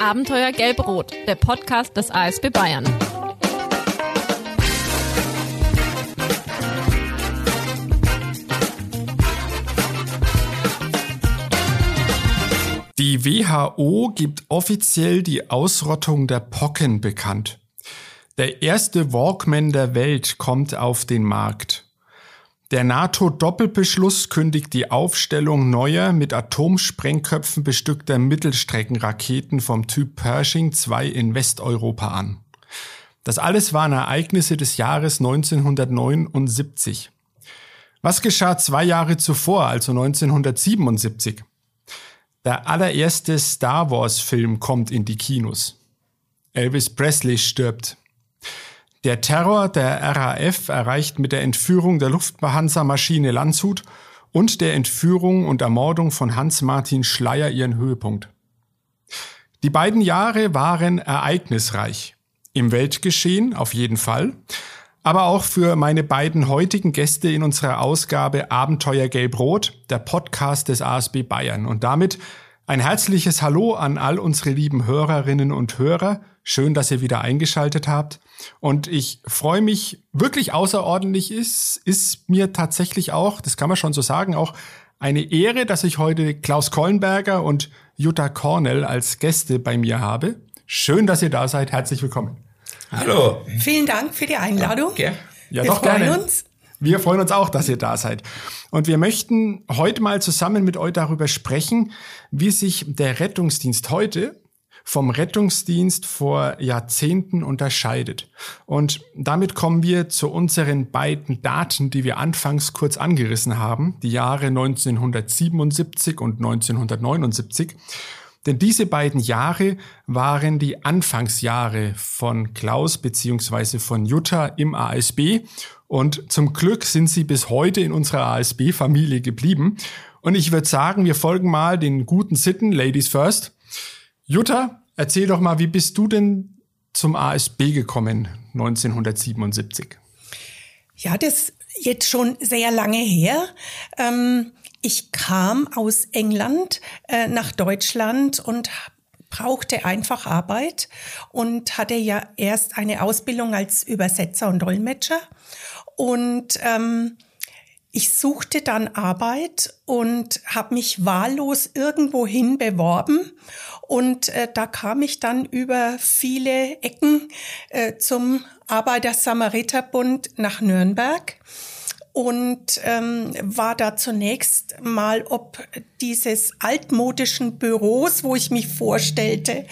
Abenteuer Gelb-Rot, der Podcast des ASB Bayern. Die WHO gibt offiziell die Ausrottung der Pocken bekannt. Der erste Walkman der Welt kommt auf den Markt. Der NATO-Doppelbeschluss kündigt die Aufstellung neuer mit Atomsprengköpfen bestückter Mittelstreckenraketen vom Typ Pershing 2 in Westeuropa an. Das alles waren Ereignisse des Jahres 1979. Was geschah zwei Jahre zuvor, also 1977? Der allererste Star Wars-Film kommt in die Kinos. Elvis Presley stirbt. Der Terror der RAF erreicht mit der Entführung der Lufthansa-Maschine Landshut und der Entführung und Ermordung von Hans-Martin Schleier ihren Höhepunkt. Die beiden Jahre waren ereignisreich. Im Weltgeschehen auf jeden Fall, aber auch für meine beiden heutigen Gäste in unserer Ausgabe Abenteuer Gelb-Rot, der Podcast des ASB Bayern. Und damit ein herzliches Hallo an all unsere lieben Hörerinnen und Hörer. Schön, dass ihr wieder eingeschaltet habt. Und ich freue mich wirklich außerordentlich ist, ist mir tatsächlich auch, das kann man schon so sagen, auch eine Ehre, dass ich heute Klaus Kollenberger und Jutta Cornell als Gäste bei mir habe. Schön, dass ihr da seid. Herzlich willkommen. Hallo. Vielen Dank für die Einladung. Ja, ja Wir doch freuen gerne. uns. Wir freuen uns auch, dass ihr da seid. Und wir möchten heute mal zusammen mit euch darüber sprechen, wie sich der Rettungsdienst heute vom Rettungsdienst vor Jahrzehnten unterscheidet. Und damit kommen wir zu unseren beiden Daten, die wir anfangs kurz angerissen haben, die Jahre 1977 und 1979. Denn diese beiden Jahre waren die Anfangsjahre von Klaus beziehungsweise von Jutta im ASB und zum Glück sind sie bis heute in unserer ASB-Familie geblieben. Und ich würde sagen, wir folgen mal den guten Sitten, Ladies First. Jutta, erzähl doch mal, wie bist du denn zum ASB gekommen 1977? Ja, das jetzt schon sehr lange her. Ähm ich kam aus England äh, nach Deutschland und brauchte einfach Arbeit und hatte ja erst eine Ausbildung als Übersetzer und Dolmetscher. Und ähm, ich suchte dann Arbeit und habe mich wahllos irgendwohin beworben. Und äh, da kam ich dann über viele Ecken äh, zum Arbeiter-Samariter-Bund nach Nürnberg und ähm, war da zunächst mal ob dieses altmodischen Büros, wo ich mich vorstellte,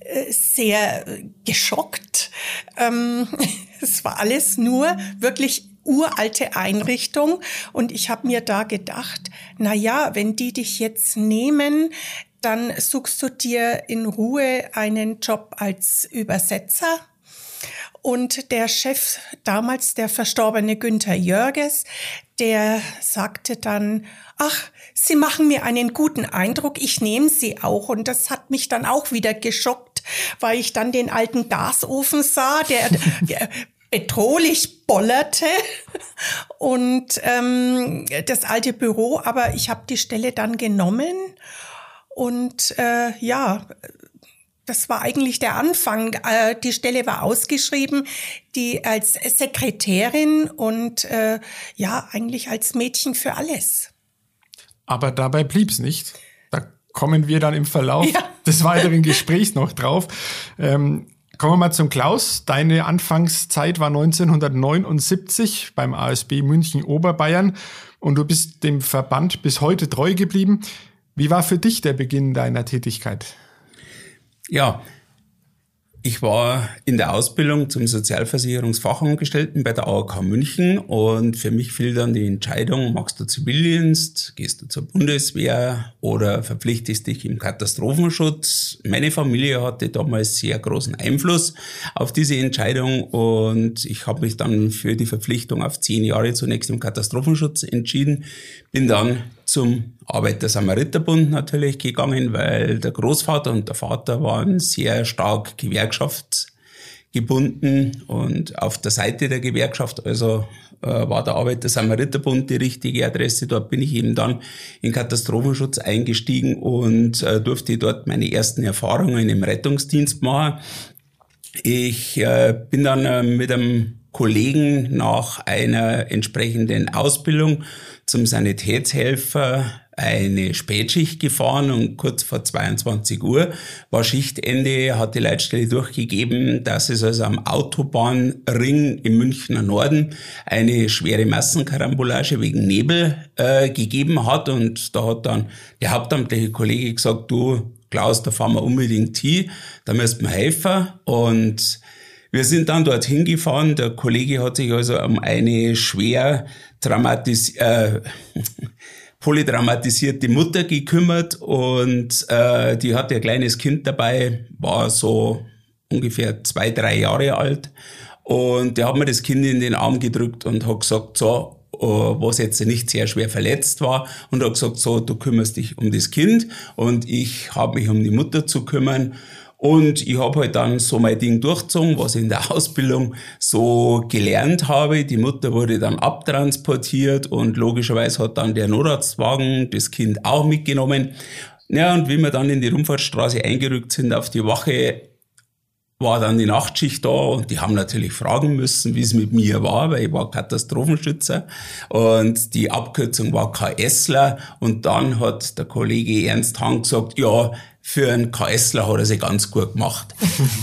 äh, sehr geschockt. Ähm, es war alles nur wirklich uralte Einrichtung und ich habe mir da gedacht, na ja, wenn die dich jetzt nehmen, dann suchst du dir in Ruhe einen Job als Übersetzer und der Chef, damals der verstorbene Günther Jörges, der sagte dann, ach, Sie machen mir einen guten Eindruck, ich nehme Sie auch. Und das hat mich dann auch wieder geschockt, weil ich dann den alten Gasofen sah, der, der bedrohlich bollerte und ähm, das alte Büro, aber ich habe die Stelle dann genommen und äh, ja, das war eigentlich der Anfang. Äh, die Stelle war ausgeschrieben, die als Sekretärin und äh, ja, eigentlich als Mädchen für alles. Aber dabei blieb's nicht. Da kommen wir dann im Verlauf ja. des weiteren Gesprächs noch drauf. Ähm, kommen wir mal zum Klaus. Deine Anfangszeit war 1979 beim ASB München Oberbayern und du bist dem Verband bis heute treu geblieben. Wie war für dich der Beginn deiner Tätigkeit? Ja, ich war in der Ausbildung zum Sozialversicherungsfachangestellten bei der AOK München und für mich fiel dann die Entscheidung, machst du Zivildienst, gehst du zur Bundeswehr oder verpflichtest dich im Katastrophenschutz. Meine Familie hatte damals sehr großen Einfluss auf diese Entscheidung und ich habe mich dann für die Verpflichtung auf zehn Jahre zunächst im Katastrophenschutz entschieden, bin dann zum Arbeiter-Samariter-Bund natürlich gegangen, weil der Großvater und der Vater waren sehr stark gewerkschaftsgebunden und auf der Seite der Gewerkschaft. Also äh, war der Arbeiter-Samariter-Bund die richtige Adresse. Dort bin ich eben dann in Katastrophenschutz eingestiegen und äh, durfte dort meine ersten Erfahrungen im Rettungsdienst machen. Ich äh, bin dann äh, mit einem Kollegen nach einer entsprechenden Ausbildung zum Sanitätshelfer eine Spätschicht gefahren und kurz vor 22 Uhr war Schichtende, hat die Leitstelle durchgegeben, dass es also am Autobahnring im Münchner Norden eine schwere Massenkarambolage wegen Nebel äh, gegeben hat. Und da hat dann der hauptamtliche Kollege gesagt, du Klaus, da fahren wir unbedingt hin, da müsst wir helfen. Und wir sind dann dorthin gefahren. Der Kollege hat sich also um eine schwer dramatis äh, polydramatisierte Mutter gekümmert und äh, die hatte ein kleines Kind dabei, war so ungefähr zwei, drei Jahre alt. Und der hat mir das Kind in den Arm gedrückt und hat gesagt, so, äh, was jetzt nicht sehr schwer verletzt war und hat gesagt, so, du kümmerst dich um das Kind und ich habe mich um die Mutter zu kümmern. Und ich habe halt dann so mein Ding durchgezogen, was ich in der Ausbildung so gelernt habe. Die Mutter wurde dann abtransportiert und logischerweise hat dann der Notarztwagen das Kind auch mitgenommen. Ja, und wie wir dann in die Rundfahrtstraße eingerückt sind auf die Wache, war dann die Nachtschicht da und die haben natürlich fragen müssen, wie es mit mir war, weil ich war Katastrophenschützer und die Abkürzung war KSler und dann hat der Kollege Ernst Hahn gesagt, ja, für einen KSler hat er sich ganz gut gemacht.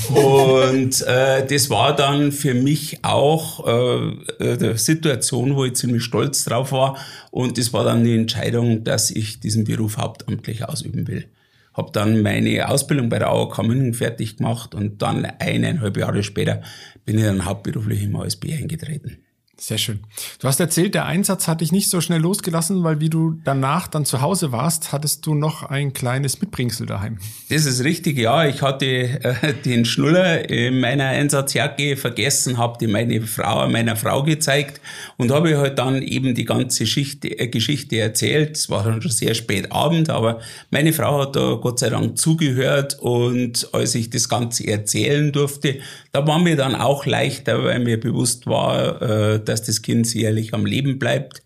und äh, das war dann für mich auch äh, eine Situation, wo ich ziemlich stolz drauf war. Und das war dann die Entscheidung, dass ich diesen Beruf hauptamtlich ausüben will. Hab dann meine Ausbildung bei der AOK München fertig gemacht und dann eineinhalb Jahre später bin ich dann hauptberuflich im ASB eingetreten. Sehr schön. Du hast erzählt, der Einsatz hat dich nicht so schnell losgelassen, weil wie du danach dann zu Hause warst, hattest du noch ein kleines Mitbringsel daheim. Das ist richtig, ja. Ich hatte äh, den Schnuller in meiner Einsatzjacke vergessen, habe die meine Frau, meiner Frau gezeigt und habe halt dann eben die ganze Schicht, äh, Geschichte erzählt. Es war dann schon sehr spät Abend, aber meine Frau hat da Gott sei Dank zugehört und als ich das Ganze erzählen durfte, da war mir dann auch leichter, weil mir bewusst war, äh, dass das Kind sicherlich am Leben bleibt.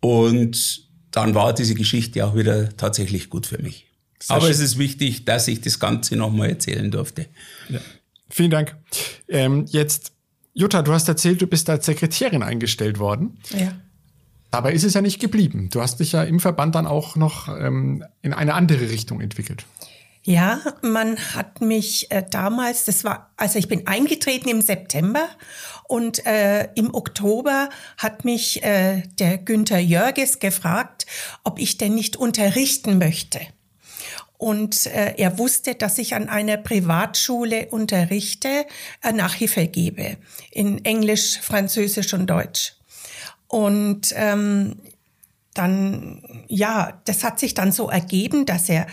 Und dann war diese Geschichte auch wieder tatsächlich gut für mich. Sehr Aber schön. es ist wichtig, dass ich das Ganze nochmal erzählen durfte. Ja. Vielen Dank. Ähm, jetzt, Jutta, du hast erzählt, du bist als Sekretärin eingestellt worden. Ja. Dabei ist es ja nicht geblieben. Du hast dich ja im Verband dann auch noch ähm, in eine andere Richtung entwickelt. Ja, man hat mich äh, damals, das war, also ich bin eingetreten im September und äh, im Oktober hat mich äh, der Günther Jörges gefragt, ob ich denn nicht unterrichten möchte. Und äh, er wusste, dass ich an einer Privatschule unterrichte, äh, Nachhilfe gebe in Englisch, Französisch und Deutsch. Und ähm, dann, ja, das hat sich dann so ergeben, dass er,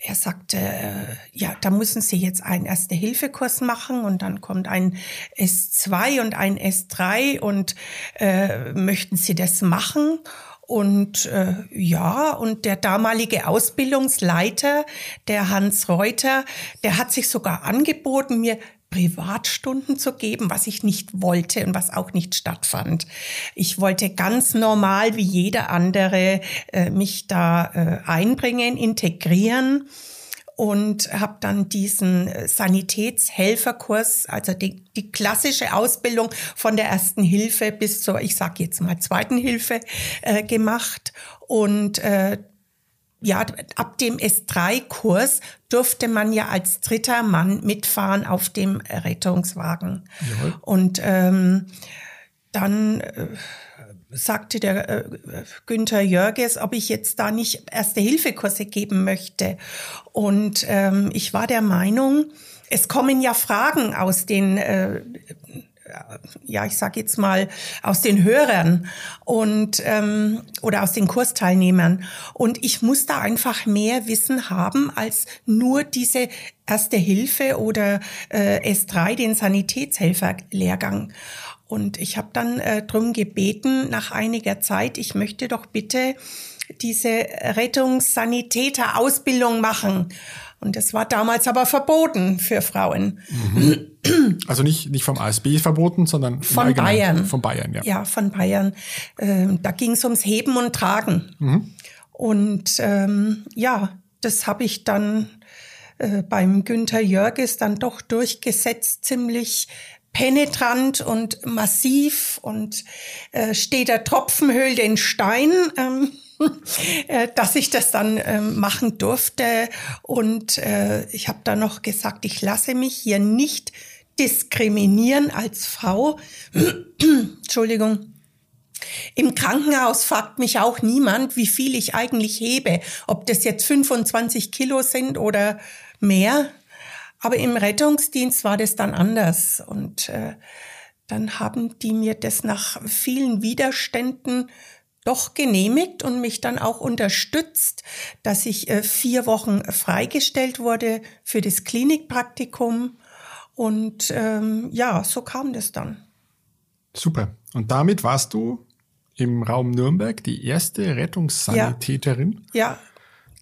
er sagte, äh, ja, da müssen Sie jetzt einen Erste-Hilfe-Kurs machen und dann kommt ein S2 und ein S3 und äh, möchten Sie das machen? Und äh, ja, und der damalige Ausbildungsleiter, der Hans Reuter, der hat sich sogar angeboten, mir Privatstunden zu geben, was ich nicht wollte und was auch nicht stattfand. Ich wollte ganz normal wie jeder andere äh, mich da äh, einbringen, integrieren und habe dann diesen äh, Sanitätshelferkurs, also die, die klassische Ausbildung von der ersten Hilfe bis zur, ich sage jetzt mal zweiten Hilfe äh, gemacht und äh, ja, ab dem S3-Kurs durfte man ja als dritter Mann mitfahren auf dem Rettungswagen. Ja. Und ähm, dann äh, sagte der äh, Günther Jörges, ob ich jetzt da nicht Erste-Hilfe-Kurse geben möchte. Und ähm, ich war der Meinung, es kommen ja Fragen aus den äh, ja, ich sage jetzt mal, aus den Hörern und ähm, oder aus den Kursteilnehmern. Und ich muss da einfach mehr Wissen haben als nur diese Erste Hilfe oder äh, S3, den Sanitätshelferlehrgang. Und ich habe dann äh, drum gebeten, nach einiger Zeit, ich möchte doch bitte diese Rettungssanitäter-Ausbildung machen. Und das war damals aber verboten für Frauen. Also nicht, nicht vom ASB verboten, sondern von Bayern. Von Bayern, ja. Ja, von Bayern. Ähm, da ging es ums Heben und Tragen. Mhm. Und ähm, ja, das habe ich dann äh, beim Günther Jörges dann doch durchgesetzt, ziemlich penetrant und massiv und äh, steht der Tropfen höhlt den Stein. Ähm, äh, dass ich das dann ähm, machen durfte. Und äh, ich habe da noch gesagt, ich lasse mich hier nicht diskriminieren als Frau. Entschuldigung. Im Krankenhaus fragt mich auch niemand, wie viel ich eigentlich hebe, ob das jetzt 25 Kilo sind oder mehr. Aber im Rettungsdienst war das dann anders. Und äh, dann haben die mir das nach vielen Widerständen doch genehmigt und mich dann auch unterstützt, dass ich äh, vier Wochen freigestellt wurde für das Klinikpraktikum. Und ähm, ja, so kam das dann. Super. Und damit warst du im Raum Nürnberg die erste Rettungssanitäterin. Ja, ja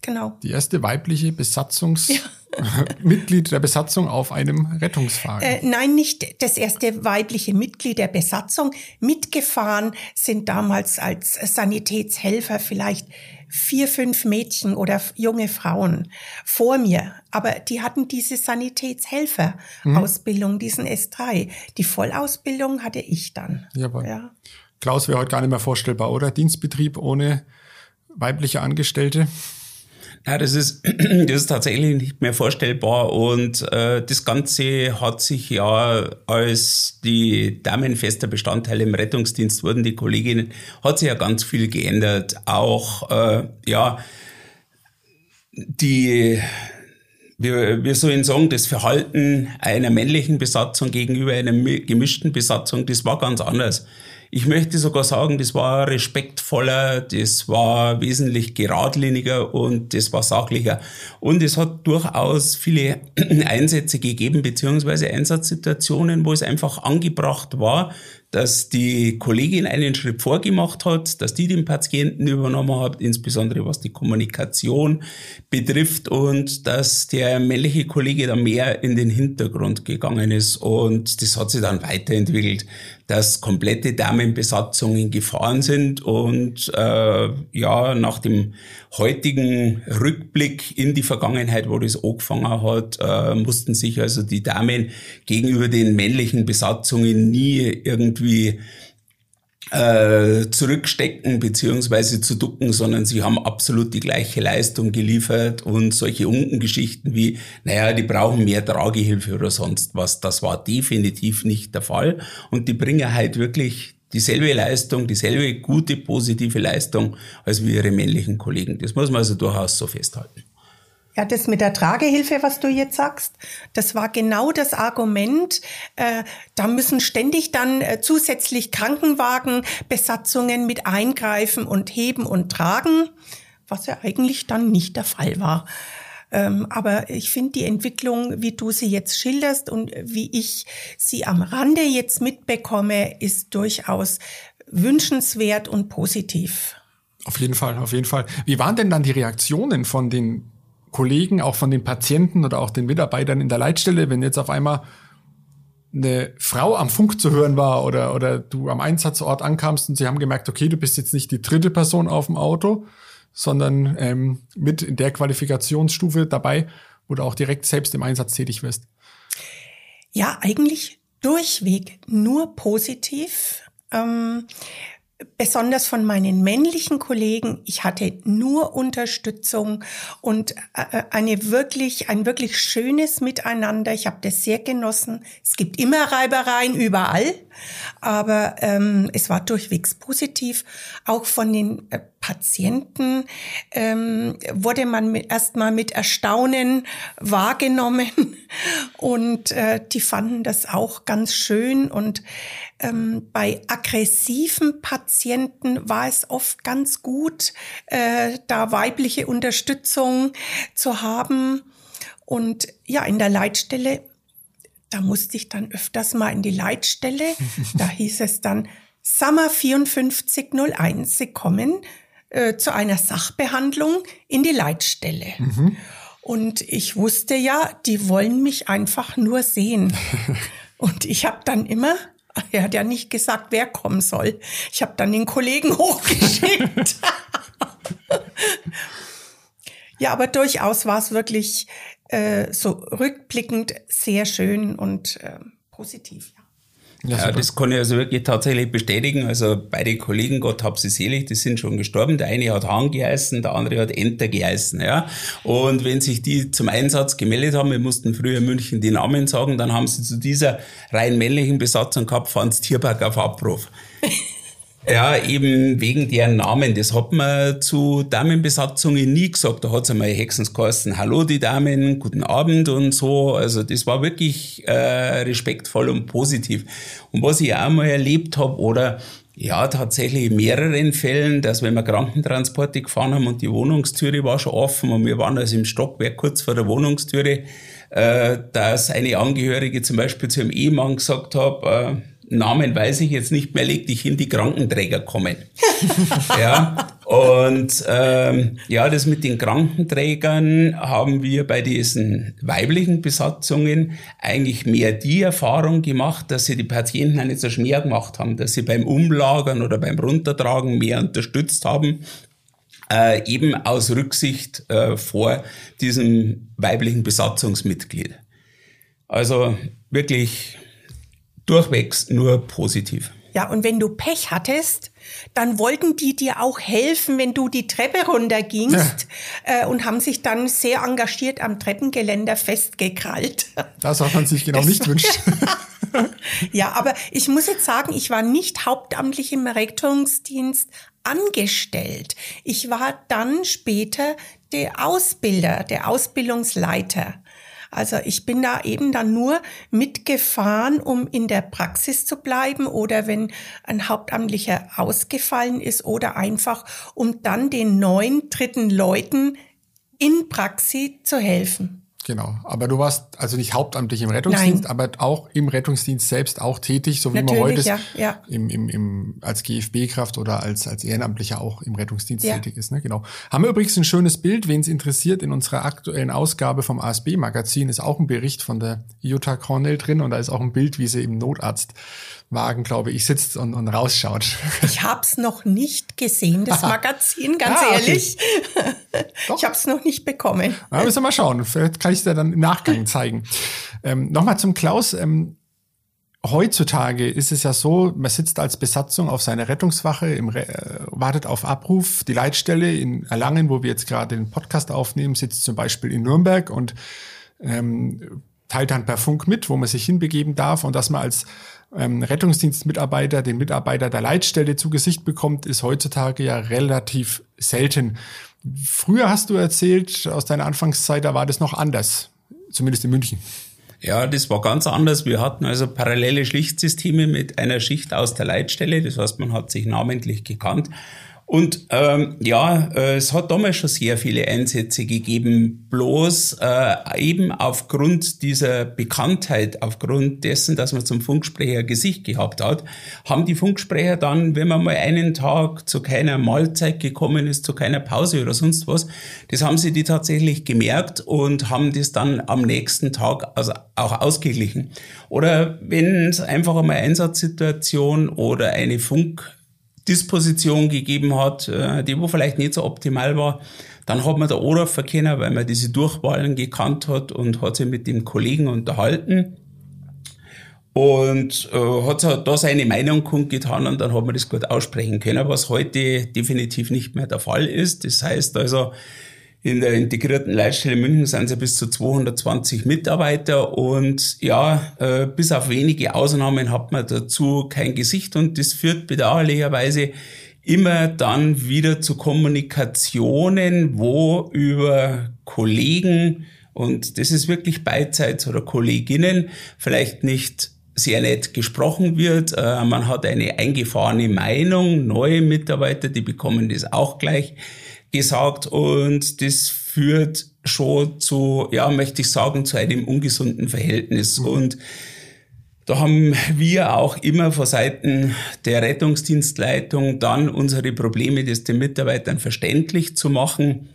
genau. Die erste weibliche Besatzungs- ja. Mitglied der Besatzung auf einem Rettungswagen. Äh, nein, nicht das erste weibliche Mitglied der Besatzung. Mitgefahren sind damals als Sanitätshelfer vielleicht vier, fünf Mädchen oder junge Frauen vor mir. Aber die hatten diese Sanitätshelfer-Ausbildung, mhm. diesen S3. Die Vollausbildung hatte ich dann. Jawohl. Ja. Klaus wäre heute gar nicht mehr vorstellbar, oder? Dienstbetrieb ohne weibliche Angestellte. Ja, das ist, das ist tatsächlich nicht mehr vorstellbar und äh, das Ganze hat sich ja, als die Damen fester Bestandteil im Rettungsdienst wurden, die Kolleginnen, hat sich ja ganz viel geändert. Auch, äh, ja, die, wir, wir sollen sagen, das Verhalten einer männlichen Besatzung gegenüber einer gemischten Besatzung, das war ganz anders. Ich möchte sogar sagen, das war respektvoller, das war wesentlich geradliniger und das war sachlicher. Und es hat durchaus viele Einsätze gegeben, beziehungsweise Einsatzsituationen, wo es einfach angebracht war, dass die Kollegin einen Schritt vorgemacht hat, dass die den Patienten übernommen hat, insbesondere was die Kommunikation betrifft und dass der männliche Kollege da mehr in den Hintergrund gegangen ist und das hat sich dann weiterentwickelt, dass komplette Damenbesatzungen gefahren sind und äh, ja, nach dem heutigen Rückblick in die Vergangenheit, wo das angefangen hat, äh, mussten sich also die Damen gegenüber den männlichen Besatzungen nie irgendwie äh, zurückstecken beziehungsweise zu ducken, sondern sie haben absolut die gleiche Leistung geliefert und solche Unkengeschichten wie, naja, die brauchen mehr Tragehilfe oder sonst was, das war definitiv nicht der Fall und die bringen halt wirklich dieselbe Leistung, dieselbe gute, positive Leistung als wie ihre männlichen Kollegen. Das muss man also durchaus so festhalten. Ja, das mit der Tragehilfe, was du jetzt sagst, das war genau das Argument. Äh, da müssen ständig dann äh, zusätzlich Krankenwagenbesatzungen mit eingreifen und heben und tragen, was ja eigentlich dann nicht der Fall war. Ähm, aber ich finde die Entwicklung, wie du sie jetzt schilderst und wie ich sie am Rande jetzt mitbekomme, ist durchaus wünschenswert und positiv. Auf jeden Fall, auf jeden Fall. Wie waren denn dann die Reaktionen von den Kollegen, auch von den Patienten oder auch den Mitarbeitern in der Leitstelle, wenn jetzt auf einmal eine Frau am Funk zu hören war oder, oder du am Einsatzort ankamst und sie haben gemerkt, okay, du bist jetzt nicht die dritte Person auf dem Auto, sondern ähm, mit in der Qualifikationsstufe dabei, wo du auch direkt selbst im Einsatz tätig wirst? Ja, eigentlich durchweg nur positiv. Ähm, besonders von meinen männlichen Kollegen, ich hatte nur Unterstützung und äh, eine wirklich, ein wirklich schönes Miteinander. Ich habe das sehr genossen. Es gibt immer Reibereien überall, aber ähm, es war durchwegs positiv. Auch von den äh, Patienten ähm, wurde man erstmal mit Erstaunen wahrgenommen und äh, die fanden das auch ganz schön. Und ähm, bei aggressiven Patienten war es oft ganz gut, äh, da weibliche Unterstützung zu haben. Und ja, in der Leitstelle, da musste ich dann öfters mal in die Leitstelle. da hieß es dann, Summer 5401, Sie kommen äh, zu einer Sachbehandlung in die Leitstelle. Mhm. Und ich wusste ja, die wollen mich einfach nur sehen. Und ich habe dann immer, er hat ja nicht gesagt, wer kommen soll. Ich habe dann den Kollegen hochgeschickt. ja, aber durchaus war es wirklich äh, so rückblickend sehr schön und äh, positiv. Ja. Ja, ja, das kann ich also wirklich tatsächlich bestätigen. Also beide Kollegen, Gott hab sie selig, die sind schon gestorben. Der eine hat Hahn geheißen, der andere hat Enter geheißen. Ja. Und wenn sich die zum Einsatz gemeldet haben, wir mussten früher in München die Namen sagen, dann haben sie zu dieser rein männlichen Besatzung gehabt, Franz Tierberg auf Abruf. Ja, eben wegen deren Namen. Das hat man zu Damenbesatzungen nie gesagt. Da hat's einmal Hexens geheißen, hallo die Damen, guten Abend und so. Also das war wirklich äh, respektvoll und positiv. Und was ich auch mal erlebt habe, oder ja, tatsächlich in mehreren Fällen, dass wenn wir Krankentransporte gefahren haben und die Wohnungstüre war schon offen und wir waren also im Stockwerk kurz vor der Wohnungstüre, äh, dass eine Angehörige zum Beispiel zu ihrem Ehemann gesagt hat, äh, Namen weiß ich jetzt nicht mehr, leg dich hin, die Krankenträger kommen. ja, und ähm, ja, das mit den Krankenträgern haben wir bei diesen weiblichen Besatzungen eigentlich mehr die Erfahrung gemacht, dass sie die Patienten auch nicht so schwer gemacht haben, dass sie beim Umlagern oder beim Runtertragen mehr unterstützt haben, äh, eben aus Rücksicht äh, vor diesem weiblichen Besatzungsmitglied. Also wirklich durchwegs nur positiv. Ja, und wenn du Pech hattest, dann wollten die dir auch helfen, wenn du die Treppe runtergingst ja. äh, und haben sich dann sehr engagiert am Treppengeländer festgekrallt. Das, was man sich genau das nicht wünscht. ja, aber ich muss jetzt sagen, ich war nicht hauptamtlich im Rettungsdienst angestellt. Ich war dann später der Ausbilder, der Ausbildungsleiter. Also ich bin da eben dann nur mitgefahren, um in der Praxis zu bleiben oder wenn ein Hauptamtlicher ausgefallen ist oder einfach, um dann den neuen dritten Leuten in Praxis zu helfen. Genau, aber du warst also nicht hauptamtlich im Rettungsdienst, Nein. aber auch im Rettungsdienst selbst auch tätig, so wie Natürlich, man heute ja, ja. Im, im, im, als GFB-Kraft oder als, als Ehrenamtlicher auch im Rettungsdienst ja. tätig ist. Ne? Genau. Haben wir übrigens ein schönes Bild, wen es interessiert, in unserer aktuellen Ausgabe vom ASB-Magazin ist auch ein Bericht von der Jutta Cornell drin und da ist auch ein Bild, wie sie im Notarzt Wagen, glaube ich, sitzt und, und rausschaut. Ich habe es noch nicht gesehen, das Magazin, ganz ah, okay. ehrlich. ich habe es noch nicht bekommen. Ja, müssen wir mal schauen. Vielleicht kann ich es dir dann im Nachgang zeigen. Ähm, Nochmal zum Klaus. Ähm, heutzutage ist es ja so, man sitzt als Besatzung auf seiner Rettungswache, Re äh, wartet auf Abruf. Die Leitstelle in Erlangen, wo wir jetzt gerade den Podcast aufnehmen, sitzt zum Beispiel in Nürnberg und ähm, teilt dann per Funk mit, wo man sich hinbegeben darf und dass man als ähm, Rettungsdienstmitarbeiter den Mitarbeiter der Leitstelle zu Gesicht bekommt, ist heutzutage ja relativ selten. Früher hast du erzählt, aus deiner Anfangszeit, da war das noch anders, zumindest in München. Ja, das war ganz anders. Wir hatten also parallele Schlichtsysteme mit einer Schicht aus der Leitstelle. Das heißt, man hat sich namentlich gekannt. Und ähm, ja, äh, es hat damals schon sehr viele Einsätze gegeben, bloß äh, eben aufgrund dieser Bekanntheit, aufgrund dessen, dass man zum Funksprecher Gesicht gehabt hat, haben die Funksprecher dann, wenn man mal einen Tag zu keiner Mahlzeit gekommen ist, zu keiner Pause oder sonst was, das haben sie die tatsächlich gemerkt und haben das dann am nächsten Tag also auch ausgeglichen. Oder wenn es einfach einmal Einsatzsituation oder eine Funk Disposition gegeben hat, äh, die wo vielleicht nicht so optimal war, dann hat man da Anruf erkennen, weil man diese Durchwahlen gekannt hat und hat sich mit dem Kollegen unterhalten und äh, hat da seine Meinung kundgetan und dann hat man das gut aussprechen können, was heute definitiv nicht mehr der Fall ist. Das heißt also, in der integrierten Leitstelle München sind sie bis zu 220 Mitarbeiter und ja, äh, bis auf wenige Ausnahmen hat man dazu kein Gesicht und das führt bedauerlicherweise immer dann wieder zu Kommunikationen, wo über Kollegen und das ist wirklich beidseits oder Kolleginnen vielleicht nicht sehr nett gesprochen wird. Äh, man hat eine eingefahrene Meinung, neue Mitarbeiter, die bekommen das auch gleich gesagt und das führt schon zu, ja, möchte ich sagen, zu einem ungesunden Verhältnis. Mhm. Und da haben wir auch immer vor Seiten der Rettungsdienstleitung dann unsere Probleme, das den Mitarbeitern verständlich zu machen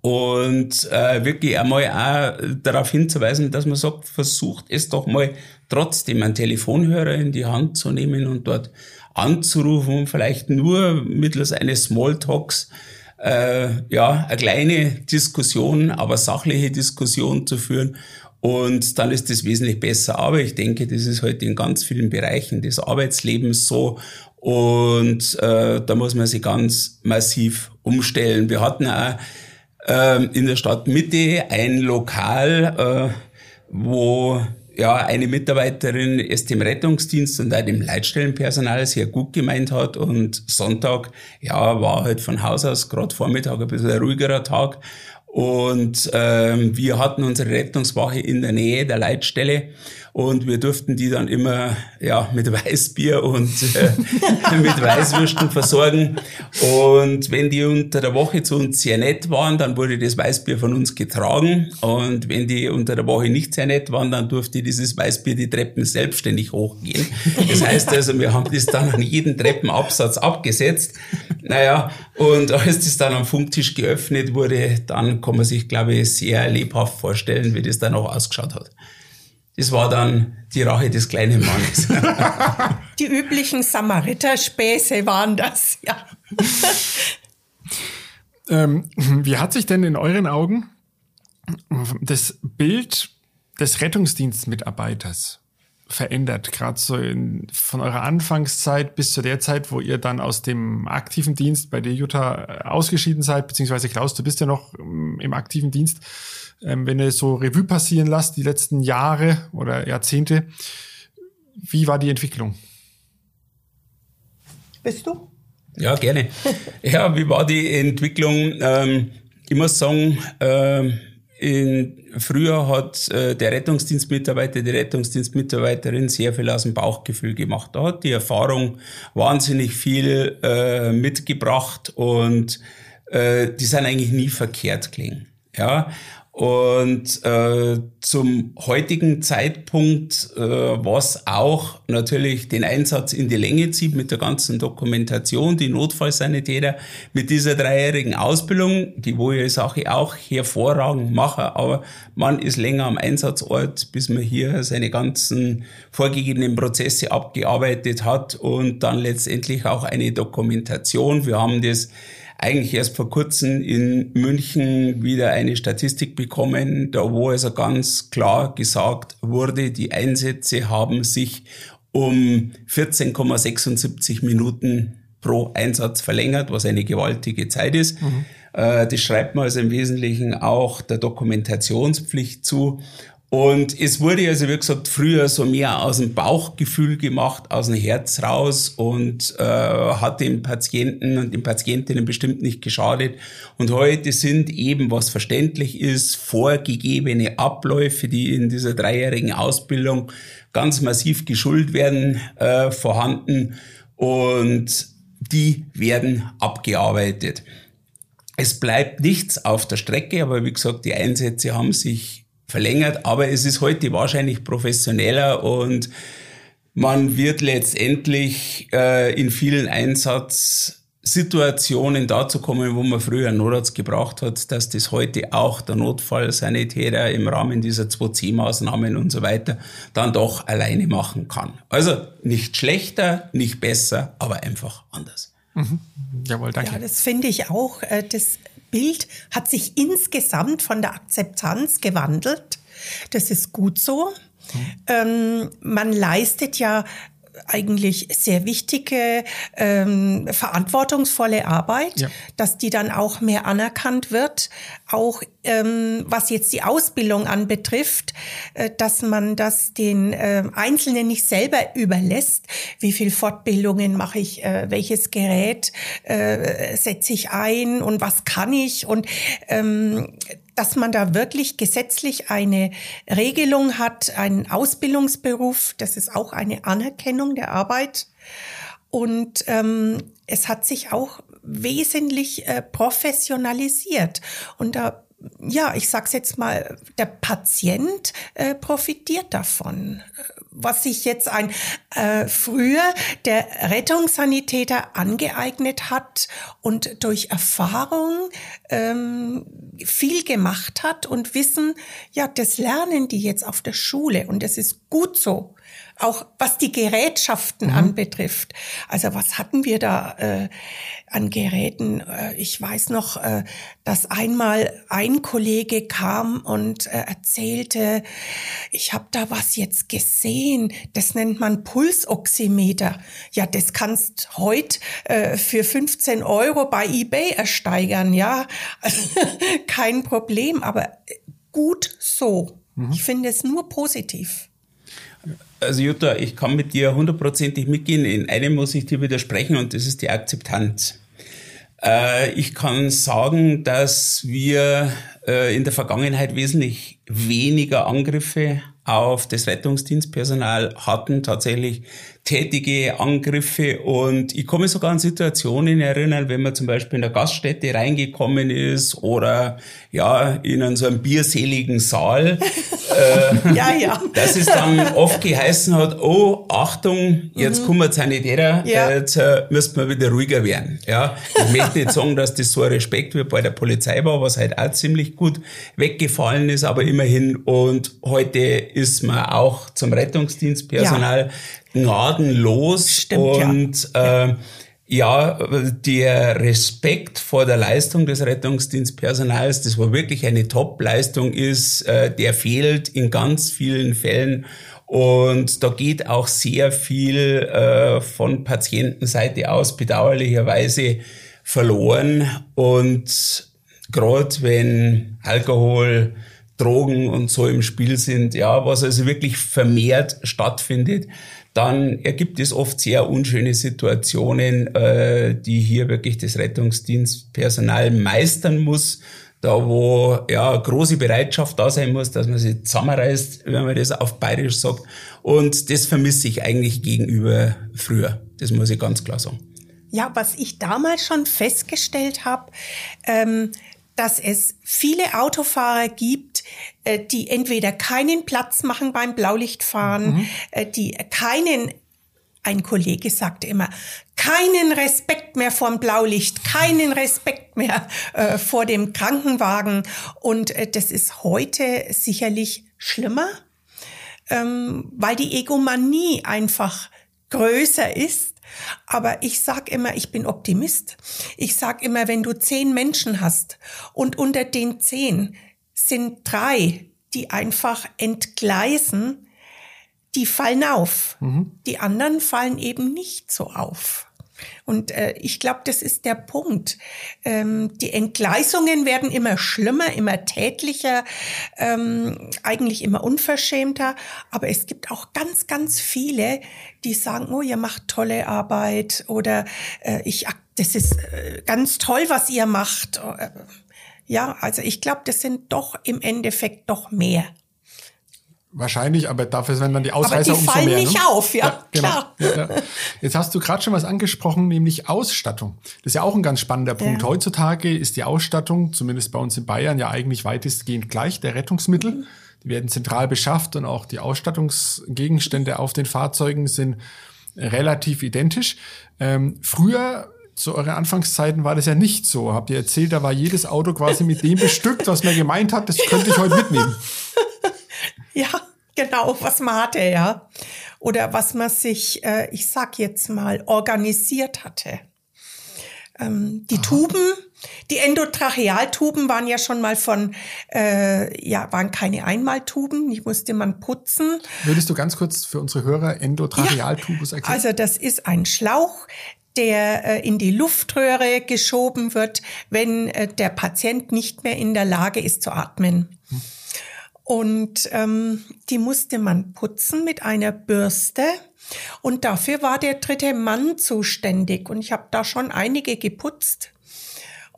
und äh, wirklich einmal auch darauf hinzuweisen, dass man sagt, versucht es doch mal trotzdem einen Telefonhörer in die Hand zu nehmen und dort anzurufen und vielleicht nur mittels eines Smalltalks äh, ja eine kleine Diskussion, aber sachliche Diskussion zu führen und dann ist das wesentlich besser. Aber ich denke, das ist heute in ganz vielen Bereichen des Arbeitslebens so. Und äh, da muss man sich ganz massiv umstellen. Wir hatten auch äh, in der Stadt Mitte ein Lokal, äh, wo ja, eine Mitarbeiterin es dem Rettungsdienst und auch dem Leitstellenpersonal sehr gut gemeint hat und Sonntag, ja, war halt von Haus aus, gerade Vormittag ein bisschen ein ruhigerer Tag und ähm, wir hatten unsere Rettungswache in der Nähe der Leitstelle und wir durften die dann immer ja mit Weißbier und äh, mit Weißwürsten versorgen. Und wenn die unter der Woche zu uns sehr nett waren, dann wurde das Weißbier von uns getragen. Und wenn die unter der Woche nicht sehr nett waren, dann durfte dieses Weißbier die Treppen selbstständig hochgehen. Das heißt also, wir haben das dann an jeden Treppenabsatz abgesetzt. Naja, und als das dann am Funktisch geöffnet wurde, dann kann man sich, glaube ich, sehr lebhaft vorstellen, wie das dann auch ausgeschaut hat. Das war dann die Rache des kleinen Mannes. die üblichen Samariterspäße waren das, ja. ähm, wie hat sich denn in euren Augen das Bild des Rettungsdienstmitarbeiters verändert, gerade so in, von eurer Anfangszeit bis zu der Zeit, wo ihr dann aus dem aktiven Dienst bei der Jutta ausgeschieden seid, beziehungsweise Klaus, du bist ja noch ähm, im aktiven Dienst ähm, wenn ihr so Revue passieren lasst, die letzten Jahre oder Jahrzehnte, wie war die Entwicklung? Bist du? Ja, gerne. ja, wie war die Entwicklung? Ähm, ich muss sagen, ähm, in, früher hat äh, der Rettungsdienstmitarbeiter, die Rettungsdienstmitarbeiterin sehr viel aus dem Bauchgefühl gemacht. Da hat die Erfahrung wahnsinnig viel äh, mitgebracht und äh, die sind eigentlich nie verkehrt klingen. Ja, und äh, zum heutigen Zeitpunkt, äh, was auch natürlich den Einsatz in die Länge zieht mit der ganzen Dokumentation, die Notfallsanitäter, mit dieser dreijährigen Ausbildung, die wo ich Sache auch hervorragend mache, aber man ist länger am Einsatzort, bis man hier seine ganzen vorgegebenen Prozesse abgearbeitet hat und dann letztendlich auch eine Dokumentation. Wir haben das eigentlich erst vor kurzem in München wieder eine Statistik bekommen, da wo also ganz klar gesagt wurde, die Einsätze haben sich um 14,76 Minuten pro Einsatz verlängert, was eine gewaltige Zeit ist. Mhm. Äh, das schreibt man also im Wesentlichen auch der Dokumentationspflicht zu. Und es wurde also, wie gesagt, früher so mehr aus dem Bauchgefühl gemacht, aus dem Herz raus und äh, hat dem Patienten und den Patientinnen bestimmt nicht geschadet. Und heute sind eben, was verständlich ist, vorgegebene Abläufe, die in dieser dreijährigen Ausbildung ganz massiv geschult werden, äh, vorhanden und die werden abgearbeitet. Es bleibt nichts auf der Strecke, aber wie gesagt, die Einsätze haben sich verlängert, aber es ist heute wahrscheinlich professioneller und man wird letztendlich äh, in vielen Einsatzsituationen dazu kommen, wo man früher einen Notarzt gebraucht hat, dass das heute auch der Notfallsanitäter im Rahmen dieser 2C-Maßnahmen und so weiter dann doch alleine machen kann. Also nicht schlechter, nicht besser, aber einfach anders. Mhm. Jawohl, danke. Ja, das finde ich auch. Äh, das Bild hat sich insgesamt von der Akzeptanz gewandelt. Das ist gut so. Mhm. Ähm, man leistet ja eigentlich sehr wichtige, ähm, verantwortungsvolle Arbeit, ja. dass die dann auch mehr anerkannt wird, auch ähm, was jetzt die Ausbildung anbetrifft, äh, dass man das den äh, Einzelnen nicht selber überlässt, wie viel Fortbildungen mache ich, äh, welches Gerät äh, setze ich ein und was kann ich? Und ähm, dass man da wirklich gesetzlich eine Regelung hat, einen Ausbildungsberuf, das ist auch eine Anerkennung der Arbeit. Und ähm, es hat sich auch wesentlich äh, professionalisiert. Und da, ja, ich sag's jetzt mal, der Patient äh, profitiert davon was sich jetzt ein äh, früher der Rettungssanitäter angeeignet hat und durch Erfahrung ähm, viel gemacht hat und Wissen, ja, das lernen die jetzt auf der Schule und das ist gut so auch was die Gerätschaften mhm. anbetrifft. Also was hatten wir da äh, an Geräten? Äh, ich weiß noch, äh, dass einmal ein Kollege kam und äh, erzählte, ich habe da was jetzt gesehen, das nennt man Pulsoximeter. Ja, das kannst heute äh, für 15 Euro bei eBay ersteigern, ja. Kein Problem, aber gut so. Mhm. Ich finde es nur positiv. Also Jutta, ich kann mit dir hundertprozentig mitgehen. In einem muss ich dir widersprechen und das ist die Akzeptanz. Äh, ich kann sagen, dass wir äh, in der Vergangenheit wesentlich weniger Angriffe auf das Rettungsdienstpersonal hatten, tatsächlich tätige Angriffe. Und ich komme sogar an Situationen erinnern, wenn man zum Beispiel in der Gaststätte reingekommen ist oder ja, in so einem bierseligen Saal. äh, ja, ja. Dass es dann oft geheißen hat, oh, Achtung, jetzt mhm. kommen wir Sanitäter, ja. jetzt äh, müssten wir wieder ruhiger werden. Ja, ich möchte nicht sagen, dass das so ein Respekt wie bei der Polizei war, was halt auch ziemlich gut weggefallen ist, aber immerhin. Und heute ist man auch zum Rettungsdienstpersonal ja. Gnadenlos Stimmt, und ja. Äh, ja, der Respekt vor der Leistung des Rettungsdienstpersonals, das war wirklich eine Top-Leistung ist, äh, der fehlt in ganz vielen Fällen. Und da geht auch sehr viel äh, von Patientenseite aus bedauerlicherweise verloren. Und gerade wenn Alkohol, Drogen und so im Spiel sind, ja, was also wirklich vermehrt stattfindet, dann ergibt es oft sehr unschöne Situationen, äh, die hier wirklich das Rettungsdienstpersonal meistern muss. Da wo ja große Bereitschaft da sein muss, dass man sich zusammenreißt, wenn man das auf Bayerisch sagt. Und das vermisse ich eigentlich gegenüber früher. Das muss ich ganz klar sagen. Ja, was ich damals schon festgestellt habe, ähm, dass es viele Autofahrer gibt, äh, die entweder keinen Platz machen beim Blaulichtfahren, mhm. Äh, die keinen ein Kollege sagte immer, keinen Respekt mehr vorm Blaulicht, keinen Respekt mehr äh, vor dem Krankenwagen. Und äh, das ist heute sicherlich schlimmer, ähm, weil die Egomanie einfach größer ist aber ich sag immer, ich bin Optimist. Ich sag immer, wenn du zehn Menschen hast und unter den zehn sind drei, die einfach entgleisen, die fallen auf. Mhm. Die anderen fallen eben nicht so auf. Und äh, ich glaube, das ist der Punkt. Ähm, die Entgleisungen werden immer schlimmer, immer tätlicher, ähm, eigentlich immer unverschämter. Aber es gibt auch ganz, ganz viele, die sagen, oh, ihr macht tolle Arbeit oder äh, ich, das ist äh, ganz toll, was ihr macht. Äh, ja, also ich glaube, das sind doch im Endeffekt doch mehr. Wahrscheinlich, aber dafür sind dann die Ausreißer umso mehr. Aber die fallen nicht ne? auf, ja, ja genau. klar. Ja, ja. Jetzt hast du gerade schon was angesprochen, nämlich Ausstattung. Das ist ja auch ein ganz spannender Punkt. Heutzutage ist die Ausstattung, zumindest bei uns in Bayern, ja eigentlich weitestgehend gleich der Rettungsmittel. Mhm. Die werden zentral beschafft und auch die Ausstattungsgegenstände auf den Fahrzeugen sind relativ identisch. Ähm, früher zu euren Anfangszeiten war das ja nicht so. Habt ihr erzählt, da war jedes Auto quasi mit dem bestückt, was man gemeint hat, das könnte ich heute mitnehmen. Ja, genau, was man hatte, ja. Oder was man sich, äh, ich sag jetzt mal, organisiert hatte. Ähm, die Aha. Tuben, die Endotrachealtuben waren ja schon mal von, äh, ja, waren keine Einmaltuben, die musste man putzen. Würdest du ganz kurz für unsere Hörer Endotrachealtubus ja, erklären? Also das ist ein Schlauch, der äh, in die Luftröhre geschoben wird, wenn äh, der Patient nicht mehr in der Lage ist zu atmen. Und ähm, die musste man putzen mit einer Bürste. Und dafür war der dritte Mann zuständig. Und ich habe da schon einige geputzt.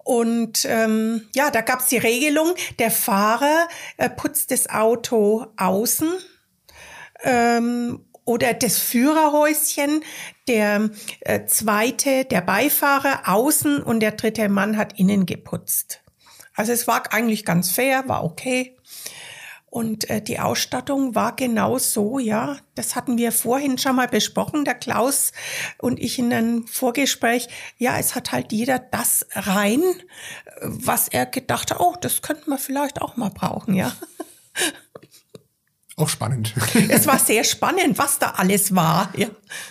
Und ähm, ja, da gab's die Regelung, der Fahrer äh, putzt das Auto außen ähm, oder das Führerhäuschen, der äh, zweite, der Beifahrer außen und der dritte Mann hat innen geputzt. Also es war eigentlich ganz fair, war okay. Und äh, die Ausstattung war genau so, ja. Das hatten wir vorhin schon mal besprochen, der Klaus und ich in einem Vorgespräch. Ja, es hat halt jeder das rein, was er gedacht hat, oh, das könnten wir vielleicht auch mal brauchen, ja. Auch spannend. Es war sehr spannend, was da alles war. Ja.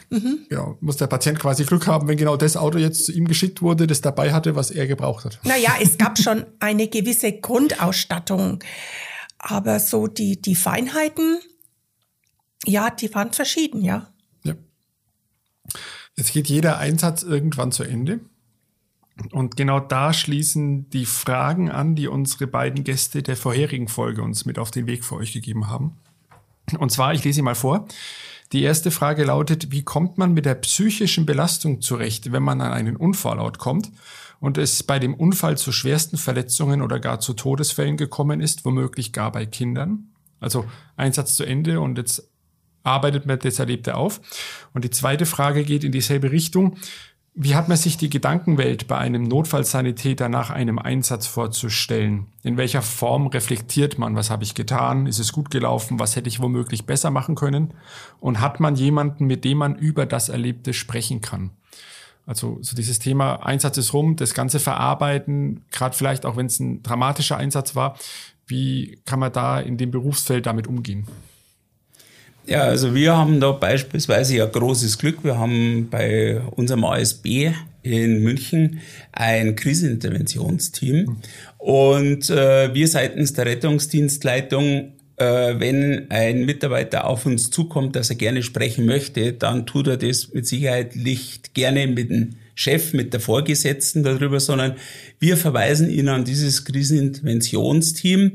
Mhm. Genau, muss der Patient quasi Glück haben, wenn genau das Auto jetzt zu ihm geschickt wurde, das dabei hatte, was er gebraucht hat. Naja, es gab schon eine gewisse Grundausstattung, aber so die, die Feinheiten, ja, die waren verschieden, ja. Ja. Jetzt geht jeder Einsatz irgendwann zu Ende. Und genau da schließen die Fragen an, die unsere beiden Gäste der vorherigen Folge uns mit auf den Weg für euch gegeben haben. Und zwar, ich lese sie mal vor. Die erste Frage lautet, wie kommt man mit der psychischen Belastung zurecht, wenn man an einen Unfallort kommt und es bei dem Unfall zu schwersten Verletzungen oder gar zu Todesfällen gekommen ist, womöglich gar bei Kindern? Also Einsatz zu Ende und jetzt arbeitet man das Erlebte auf. Und die zweite Frage geht in dieselbe Richtung. Wie hat man sich die Gedankenwelt bei einem Notfallsanitäter nach einem Einsatz vorzustellen? In welcher Form reflektiert man? Was habe ich getan? Ist es gut gelaufen? Was hätte ich womöglich besser machen können? Und hat man jemanden, mit dem man über das Erlebte sprechen kann? Also so dieses Thema Einsatz ist rum, das Ganze verarbeiten, gerade vielleicht auch wenn es ein dramatischer Einsatz war. Wie kann man da in dem Berufsfeld damit umgehen? Ja, also wir haben da beispielsweise ja großes Glück. Wir haben bei unserem ASB in München ein Kriseninterventionsteam. Und äh, wir seitens der Rettungsdienstleitung, äh, wenn ein Mitarbeiter auf uns zukommt, dass er gerne sprechen möchte, dann tut er das mit Sicherheit nicht gerne mit dem Chef, mit der Vorgesetzten darüber, sondern wir verweisen ihn an dieses Kriseninterventionsteam.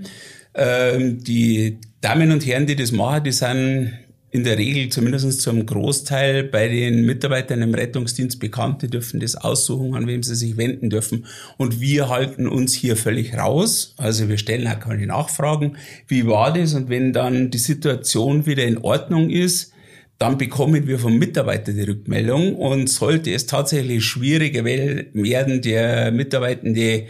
Ähm, die Damen und Herren, die das machen, die sind in der Regel zumindest zum Großteil bei den Mitarbeitern im Rettungsdienst bekannt. Die dürfen das aussuchen, an wem sie sich wenden dürfen. Und wir halten uns hier völlig raus. Also wir stellen auch keine Nachfragen. Wie war das? Und wenn dann die Situation wieder in Ordnung ist, dann bekommen wir vom Mitarbeiter die Rückmeldung. Und sollte es tatsächlich schwieriger werden, der Mitarbeitende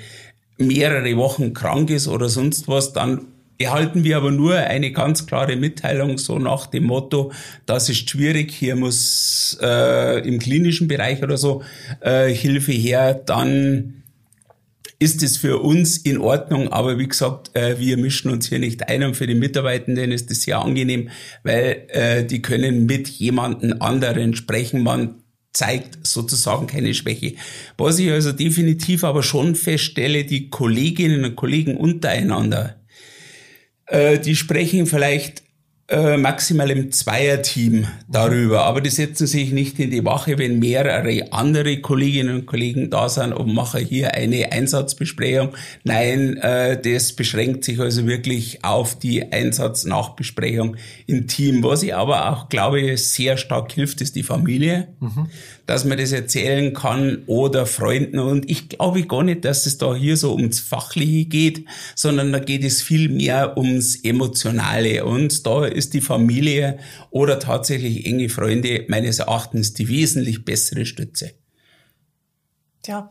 mehrere Wochen krank ist oder sonst was, dann erhalten wir aber nur eine ganz klare Mitteilung, so nach dem Motto, das ist schwierig, hier muss äh, im klinischen Bereich oder so äh, Hilfe her, dann ist es für uns in Ordnung, aber wie gesagt, äh, wir mischen uns hier nicht ein und für die Mitarbeitenden ist das sehr angenehm, weil äh, die können mit jemandem anderen sprechen. Man zeigt sozusagen keine Schwäche. Was ich also definitiv aber schon feststelle, die Kolleginnen und Kollegen untereinander, äh, die sprechen vielleicht äh, maximal im Zweierteam darüber, aber die setzen sich nicht in die Wache, wenn mehrere andere Kolleginnen und Kollegen da sind und machen hier eine Einsatzbesprechung. Nein, äh, das beschränkt sich also wirklich auf die Einsatznachbesprechung im Team. Was ich aber auch glaube, sehr stark hilft, ist die Familie. Mhm dass man das erzählen kann oder Freunden. Und ich glaube gar nicht, dass es da hier so ums Fachliche geht, sondern da geht es viel mehr ums Emotionale. Und da ist die Familie oder tatsächlich enge Freunde meines Erachtens die wesentlich bessere Stütze. Ja.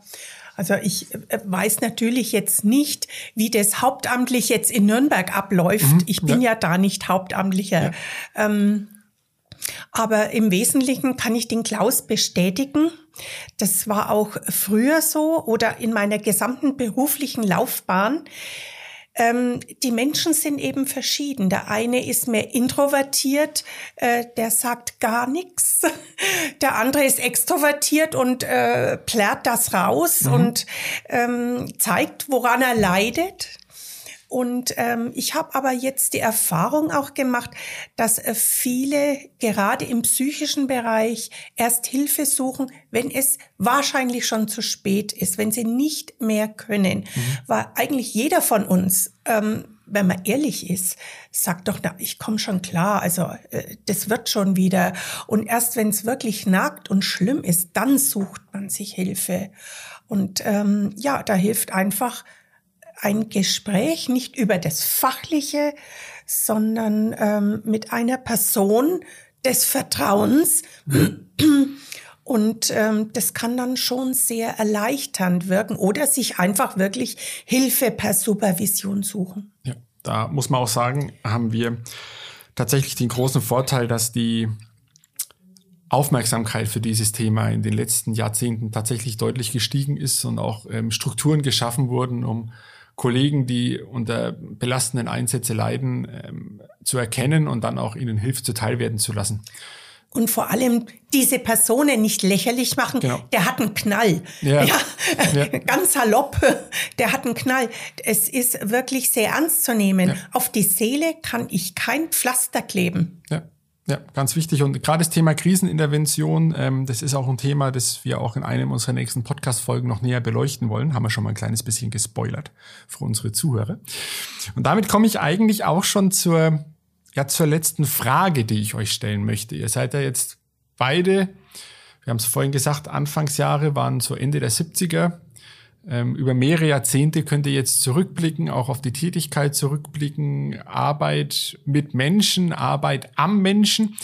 Also ich äh, weiß natürlich jetzt nicht, wie das hauptamtlich jetzt in Nürnberg abläuft. Mhm, ich bin ja. ja. da nicht Hauptamtlicher. Ja. Ähm, aber im Wesentlichen kann ich den Klaus bestätigen. Das war auch früher so oder in meiner gesamten beruflichen Laufbahn. Ähm, die Menschen sind eben verschieden. Der eine ist mehr introvertiert, äh, der sagt gar nichts. Der andere ist extrovertiert und äh, plärt das raus mhm. und ähm, zeigt, woran er leidet. Und ähm, ich habe aber jetzt die Erfahrung auch gemacht, dass äh, viele gerade im psychischen Bereich erst Hilfe suchen, wenn es wahrscheinlich schon zu spät ist, wenn sie nicht mehr können. Mhm. Weil eigentlich jeder von uns, ähm, wenn man ehrlich ist, sagt doch, na, ich komme schon klar, also äh, das wird schon wieder. Und erst wenn es wirklich nagt und schlimm ist, dann sucht man sich Hilfe. Und ähm, ja, da hilft einfach ein Gespräch nicht über das Fachliche, sondern ähm, mit einer Person des Vertrauens. Und ähm, das kann dann schon sehr erleichternd wirken oder sich einfach wirklich Hilfe per Supervision suchen. Ja. Da muss man auch sagen, haben wir tatsächlich den großen Vorteil, dass die Aufmerksamkeit für dieses Thema in den letzten Jahrzehnten tatsächlich deutlich gestiegen ist und auch ähm, Strukturen geschaffen wurden, um Kollegen, die unter belastenden Einsätze leiden, ähm, zu erkennen und dann auch ihnen Hilfe zuteil werden zu lassen. Und vor allem diese Personen nicht lächerlich machen. Genau. Der hat einen Knall. Ja. ja. ja. Ganz salopp. Der hat einen Knall. Es ist wirklich sehr ernst zu nehmen. Ja. Auf die Seele kann ich kein Pflaster kleben. Ja. Ja, ganz wichtig. Und gerade das Thema Krisenintervention, ähm, das ist auch ein Thema, das wir auch in einem unserer nächsten Podcast-Folgen noch näher beleuchten wollen. Haben wir schon mal ein kleines bisschen gespoilert für unsere Zuhörer. Und damit komme ich eigentlich auch schon zur, ja, zur letzten Frage, die ich euch stellen möchte. Ihr seid ja jetzt beide, wir haben es vorhin gesagt, Anfangsjahre waren so Ende der 70er ähm, über mehrere Jahrzehnte könnt ihr jetzt zurückblicken, auch auf die Tätigkeit zurückblicken, Arbeit mit Menschen, Arbeit am Menschen.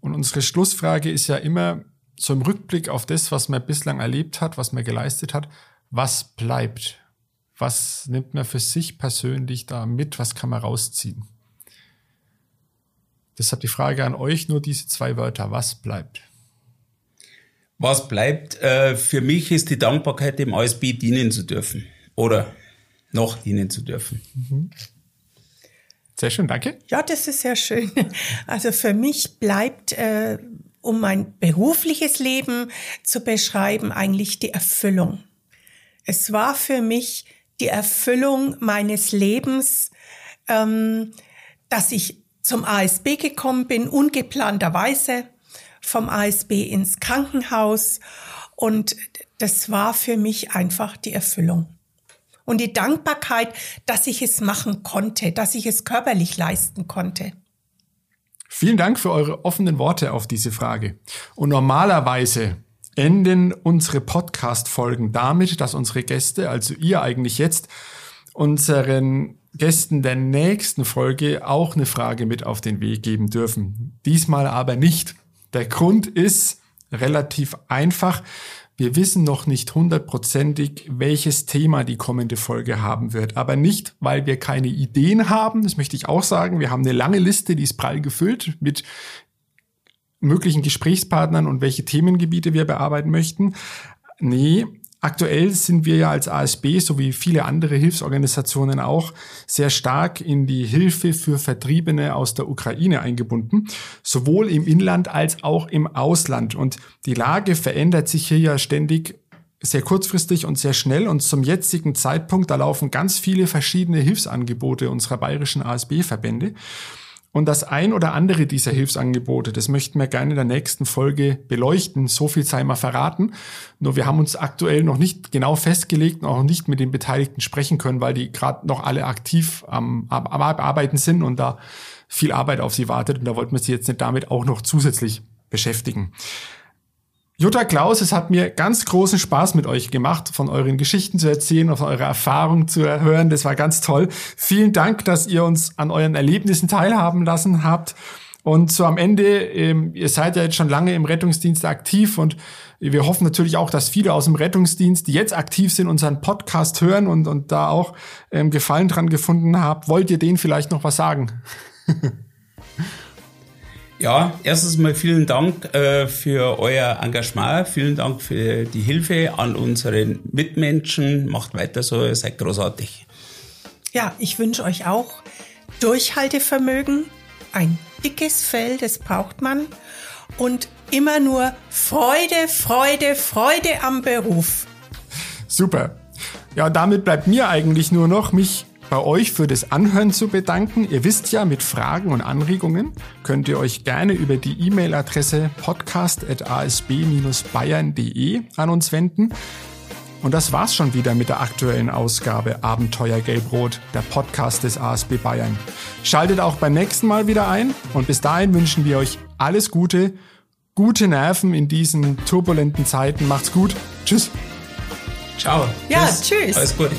Und unsere Schlussfrage ist ja immer so im Rückblick auf das, was man bislang erlebt hat, was man geleistet hat, was bleibt? Was nimmt man für sich persönlich da mit? Was kann man rausziehen? Deshalb die Frage an euch, nur diese zwei Wörter. Was bleibt? Was bleibt äh, für mich ist die Dankbarkeit, dem ASB dienen zu dürfen oder noch dienen zu dürfen. Mhm. Sehr schön, danke. Ja, das ist sehr schön. Also für mich bleibt, äh, um mein berufliches Leben zu beschreiben, eigentlich die Erfüllung. Es war für mich die Erfüllung meines Lebens, ähm, dass ich zum ASB gekommen bin, ungeplanterweise vom ASB ins Krankenhaus und das war für mich einfach die Erfüllung. Und die Dankbarkeit, dass ich es machen konnte, dass ich es körperlich leisten konnte. Vielen Dank für eure offenen Worte auf diese Frage. Und normalerweise enden unsere Podcast-Folgen damit, dass unsere Gäste, also ihr eigentlich jetzt, unseren Gästen der nächsten Folge auch eine Frage mit auf den Weg geben dürfen. Diesmal aber nicht. Der Grund ist relativ einfach. Wir wissen noch nicht hundertprozentig, welches Thema die kommende Folge haben wird. Aber nicht, weil wir keine Ideen haben. Das möchte ich auch sagen. Wir haben eine lange Liste, die ist prall gefüllt mit möglichen Gesprächspartnern und welche Themengebiete wir bearbeiten möchten. Nee, Aktuell sind wir ja als ASB sowie viele andere Hilfsorganisationen auch sehr stark in die Hilfe für Vertriebene aus der Ukraine eingebunden, sowohl im Inland als auch im Ausland. Und die Lage verändert sich hier ja ständig sehr kurzfristig und sehr schnell und zum jetzigen Zeitpunkt, da laufen ganz viele verschiedene Hilfsangebote unserer bayerischen ASB-Verbände. Und das ein oder andere dieser Hilfsangebote, das möchten wir gerne in der nächsten Folge beleuchten. So viel sei mal verraten. Nur wir haben uns aktuell noch nicht genau festgelegt und auch nicht mit den Beteiligten sprechen können, weil die gerade noch alle aktiv am, am, Arbeiten sind und da viel Arbeit auf sie wartet. Und da wollten wir sie jetzt nicht damit auch noch zusätzlich beschäftigen. Jutta Klaus, es hat mir ganz großen Spaß mit euch gemacht, von euren Geschichten zu erzählen, von eurer Erfahrung zu hören. Das war ganz toll. Vielen Dank, dass ihr uns an euren Erlebnissen teilhaben lassen habt. Und so am Ende, ähm, ihr seid ja jetzt schon lange im Rettungsdienst aktiv und wir hoffen natürlich auch, dass viele aus dem Rettungsdienst, die jetzt aktiv sind, unseren Podcast hören und, und da auch ähm, Gefallen dran gefunden habt. Wollt ihr denen vielleicht noch was sagen? Ja, erstens mal vielen Dank äh, für euer Engagement, vielen Dank für die Hilfe an unseren Mitmenschen. Macht weiter so, ihr seid großartig. Ja, ich wünsche euch auch Durchhaltevermögen, ein dickes Fell, das braucht man und immer nur Freude, Freude, Freude am Beruf. Super. Ja, damit bleibt mir eigentlich nur noch, mich bei euch für das Anhören zu bedanken. Ihr wisst ja, mit Fragen und Anregungen könnt ihr euch gerne über die E-Mail-Adresse podcast.asb-bayern.de an uns wenden. Und das war's schon wieder mit der aktuellen Ausgabe Abenteuer Gelbrot, der Podcast des ASB Bayern. Schaltet auch beim nächsten Mal wieder ein und bis dahin wünschen wir euch alles Gute, gute Nerven in diesen turbulenten Zeiten. Macht's gut. Tschüss. Ciao. Ja, tschüss. tschüss. Alles Gute.